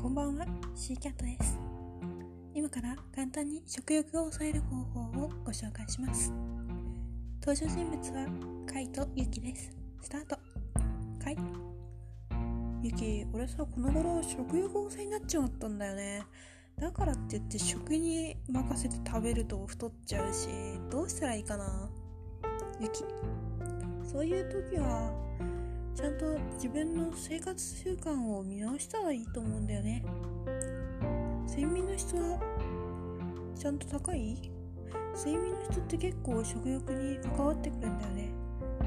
こんばんは、シーキャットです。今から簡単に食欲を抑える方法をご紹介します。登場人物はカイとユキです。スタート。カイ。ユキ、俺さ、この頃食欲旺盛になっちまったんだよね。だからって言って食に任せて食べると太っちゃうし、どうしたらいいかなユキ。そういう時は、ちゃんと自分の生活習慣を見直したらいいと思うんだよね。睡眠の質はちゃんと高い？睡眠の質って結構食欲に関わってくるんだよね。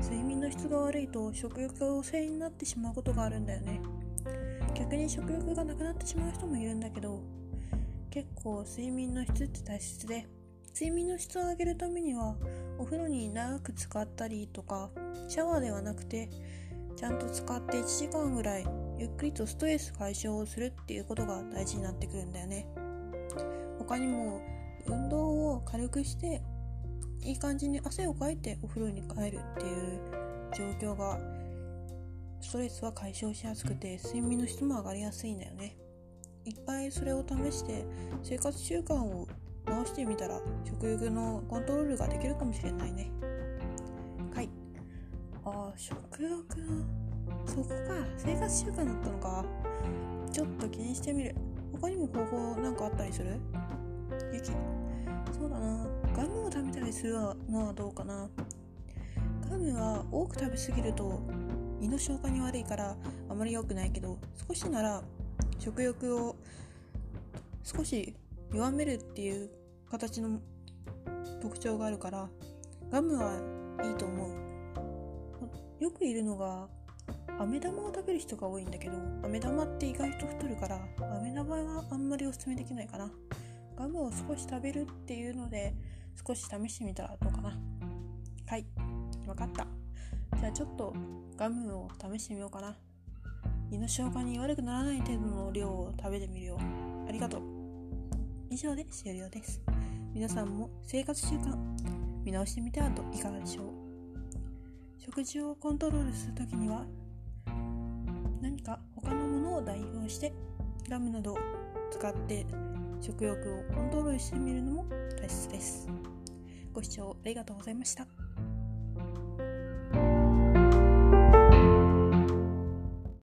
睡眠の質が悪いと食欲が旺盛になってしまうことがあるんだよね。逆に食欲がなくなってしまう人もいるんだけど結構睡眠の質って大切で。睡眠の質を上げるためにはお風呂に長く使ったりとかシャワーではなくてちゃんと使って1時間ぐらいゆっくりとストレス解消をするっていうことが大事になってくるんだよね。他にも運動を軽くしていい感じに汗をかいてお風呂に帰るっていう状況がストレスは解消しやすくて睡眠の質も上がりやすいんだよね。いっぱいそれを試して生活習慣を直してみたら食欲のコントロールができるかもしれないね。あ食欲。そこか。生活習慣だったのか。ちょっと気にしてみる。他にも方法なんかあったりする？ゆきそうだな。ガムを食べたりするのはどうかな。ガムは多く食べ過ぎると胃の消化に悪いからあまり良くないけど少しなら食欲を少し弱めるっていう形の特徴があるからガムはいいと思う。よくいるのが飴玉を食べる人が多いんだけど飴玉って意外と太るから飴玉はあんまりおすすめできないかな。ガムを少し食べるっていうので少し試してみたらどうかな。はい分かった。じゃあちょっとガムを試してみようかな。胃の消化に悪くならない程度の量を食べてみるよ。ありがとう。以上で終了です。皆さんも生活習慣見直してみてはといかがでしょう。食事をコントロールするときには何か他のものを代用してガムなどを使って食欲をコントロールしてみるのも大切です。ご視聴ありがとうございました。